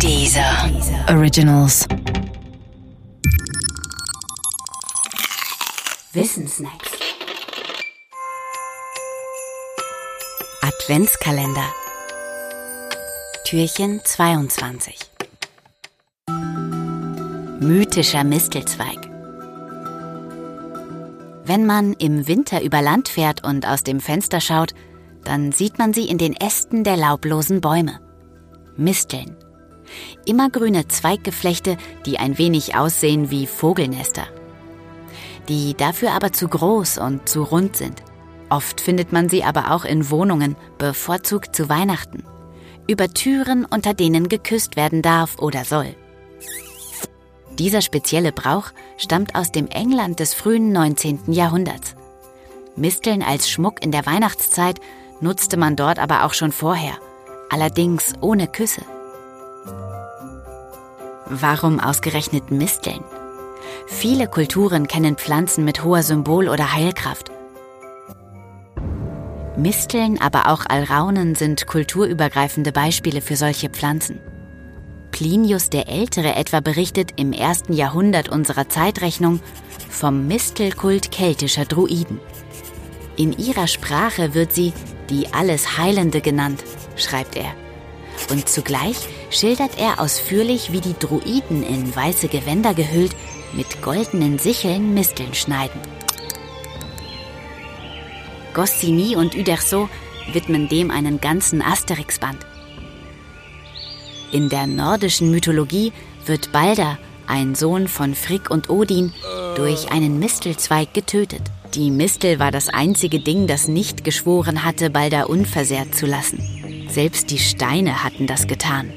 Dieser Originals. Wissensnacks. Adventskalender. Türchen 22. Mythischer Mistelzweig. Wenn man im Winter über Land fährt und aus dem Fenster schaut, dann sieht man sie in den Ästen der laublosen Bäume. Misteln. Immergrüne Zweiggeflechte, die ein wenig aussehen wie Vogelnester. Die dafür aber zu groß und zu rund sind. Oft findet man sie aber auch in Wohnungen, bevorzugt zu Weihnachten. Über Türen, unter denen geküsst werden darf oder soll. Dieser spezielle Brauch stammt aus dem England des frühen 19. Jahrhunderts. Misteln als Schmuck in der Weihnachtszeit nutzte man dort aber auch schon vorher, allerdings ohne Küsse. Warum ausgerechnet Misteln? Viele Kulturen kennen Pflanzen mit hoher Symbol- oder Heilkraft. Misteln, aber auch Alraunen sind kulturübergreifende Beispiele für solche Pflanzen. Plinius der Ältere etwa berichtet im ersten Jahrhundert unserer Zeitrechnung vom Mistelkult keltischer Druiden. In ihrer Sprache wird sie die alles Heilende genannt, schreibt er. Und zugleich schildert er ausführlich, wie die Druiden in weiße Gewänder gehüllt mit goldenen Sicheln Misteln schneiden. Goscinny und Uderzo widmen dem einen ganzen Asterix-Band. In der nordischen Mythologie wird Balder, ein Sohn von Frigg und Odin, durch einen Mistelzweig getötet. Die Mistel war das einzige Ding, das nicht geschworen hatte, Balder unversehrt zu lassen. Selbst die Steine hatten das getan.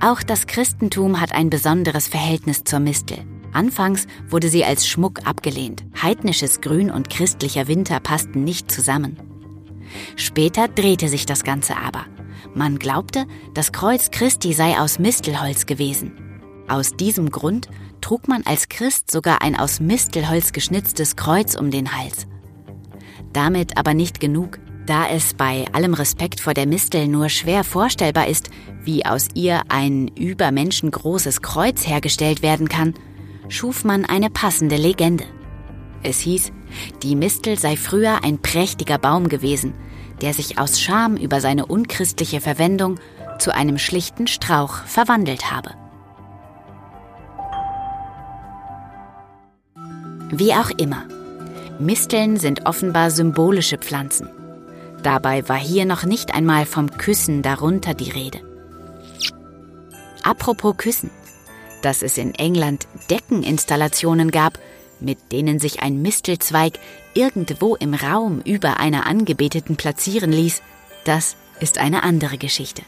Auch das Christentum hat ein besonderes Verhältnis zur Mistel. Anfangs wurde sie als Schmuck abgelehnt. Heidnisches Grün und christlicher Winter passten nicht zusammen. Später drehte sich das Ganze aber. Man glaubte, das Kreuz Christi sei aus Mistelholz gewesen. Aus diesem Grund trug man als Christ sogar ein aus Mistelholz geschnitztes Kreuz um den Hals. Damit aber nicht genug. Da es bei allem Respekt vor der Mistel nur schwer vorstellbar ist, wie aus ihr ein übermenschengroßes Kreuz hergestellt werden kann, schuf man eine passende Legende. Es hieß, die Mistel sei früher ein prächtiger Baum gewesen, der sich aus Scham über seine unchristliche Verwendung zu einem schlichten Strauch verwandelt habe. Wie auch immer, Misteln sind offenbar symbolische Pflanzen. Dabei war hier noch nicht einmal vom Küssen darunter die Rede. Apropos Küssen, dass es in England Deckeninstallationen gab, mit denen sich ein Mistelzweig irgendwo im Raum über einer Angebeteten platzieren ließ, das ist eine andere Geschichte.